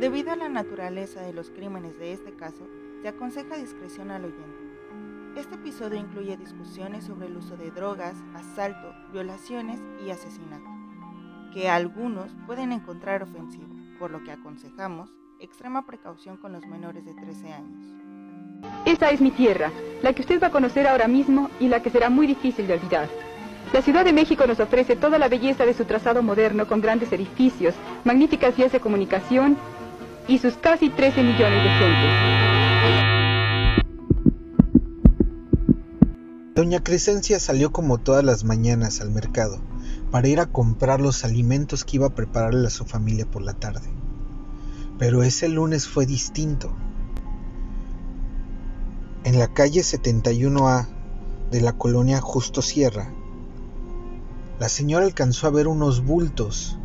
Debido a la naturaleza de los crímenes de este caso, se aconseja discreción al oyente. Este episodio incluye discusiones sobre el uso de drogas, asalto, violaciones y asesinato, que algunos pueden encontrar ofensivo, por lo que aconsejamos extrema precaución con los menores de 13 años. Esta es mi tierra, la que usted va a conocer ahora mismo y la que será muy difícil de olvidar. La Ciudad de México nos ofrece toda la belleza de su trazado moderno con grandes edificios, magníficas vías de comunicación y sus casi 13 millones de gentes. Doña Crescencia salió como todas las mañanas al mercado para ir a comprar los alimentos que iba a prepararle a su familia por la tarde. Pero ese lunes fue distinto. En la calle 71A de la colonia Justo Sierra, la señora alcanzó a ver unos bultos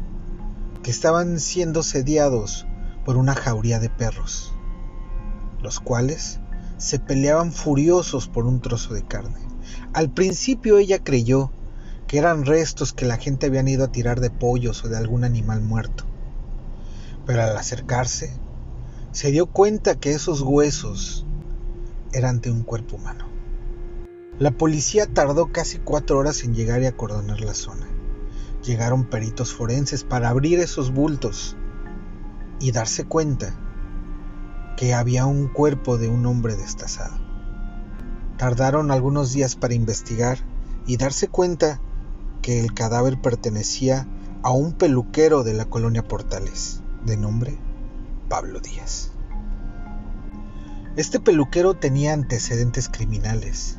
que estaban siendo sediados por una jauría de perros, los cuales se peleaban furiosos por un trozo de carne. Al principio ella creyó que eran restos que la gente habían ido a tirar de pollos o de algún animal muerto, pero al acercarse se dio cuenta que esos huesos eran de un cuerpo humano. La policía tardó casi cuatro horas en llegar y acordonar la zona. Llegaron peritos forenses para abrir esos bultos y darse cuenta que había un cuerpo de un hombre destazado. Tardaron algunos días para investigar y darse cuenta que el cadáver pertenecía a un peluquero de la colonia Portales, de nombre Pablo Díaz. Este peluquero tenía antecedentes criminales,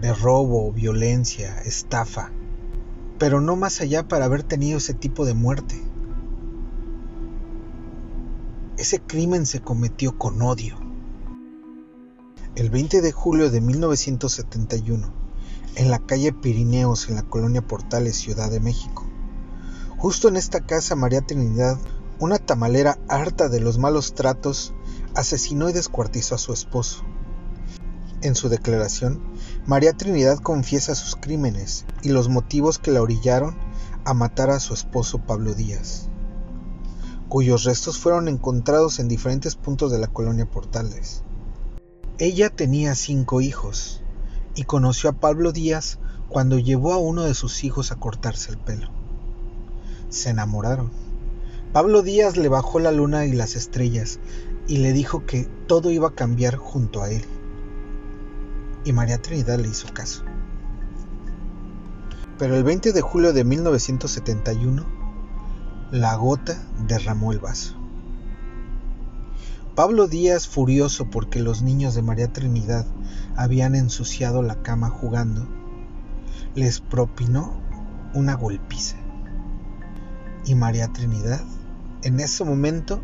de robo, violencia, estafa, pero no más allá para haber tenido ese tipo de muerte. Ese crimen se cometió con odio. El 20 de julio de 1971, en la calle Pirineos, en la colonia Portales, Ciudad de México. Justo en esta casa, María Trinidad, una tamalera harta de los malos tratos, asesinó y descuartizó a su esposo. En su declaración, María Trinidad confiesa sus crímenes y los motivos que la orillaron a matar a su esposo Pablo Díaz cuyos restos fueron encontrados en diferentes puntos de la colonia Portales. Ella tenía cinco hijos y conoció a Pablo Díaz cuando llevó a uno de sus hijos a cortarse el pelo. Se enamoraron. Pablo Díaz le bajó la luna y las estrellas y le dijo que todo iba a cambiar junto a él. Y María Trinidad le hizo caso. Pero el 20 de julio de 1971, la gota derramó el vaso. Pablo Díaz, furioso porque los niños de María Trinidad habían ensuciado la cama jugando, les propinó una golpiza. Y María Trinidad, en ese momento,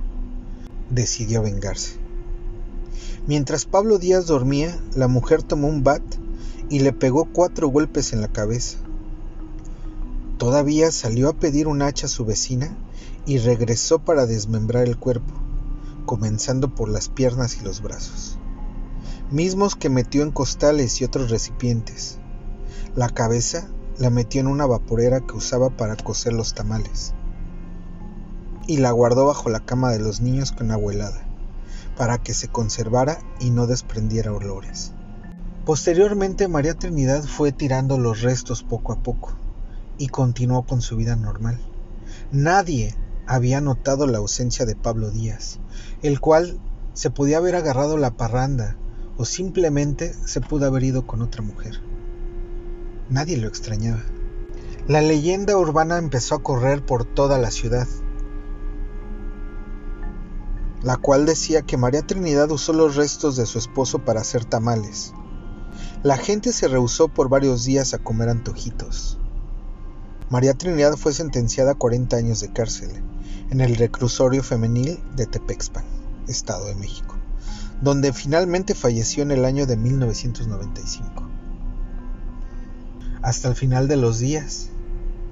decidió vengarse. Mientras Pablo Díaz dormía, la mujer tomó un bat y le pegó cuatro golpes en la cabeza. Todavía salió a pedir un hacha a su vecina y regresó para desmembrar el cuerpo, comenzando por las piernas y los brazos, mismos que metió en costales y otros recipientes. La cabeza la metió en una vaporera que usaba para cocer los tamales y la guardó bajo la cama de los niños con agua helada, para que se conservara y no desprendiera olores. Posteriormente María Trinidad fue tirando los restos poco a poco y continuó con su vida normal. Nadie había notado la ausencia de Pablo Díaz, el cual se podía haber agarrado la parranda o simplemente se pudo haber ido con otra mujer. Nadie lo extrañaba. La leyenda urbana empezó a correr por toda la ciudad, la cual decía que María Trinidad usó los restos de su esposo para hacer tamales. La gente se rehusó por varios días a comer antojitos. María Trinidad fue sentenciada a 40 años de cárcel en el reclusorio femenil de Tepexpan, Estado de México, donde finalmente falleció en el año de 1995. Hasta el final de los días,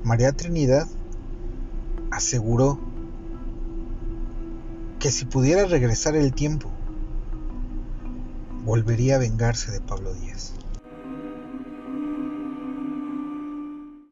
María Trinidad aseguró que si pudiera regresar el tiempo, volvería a vengarse de Pablo Díaz.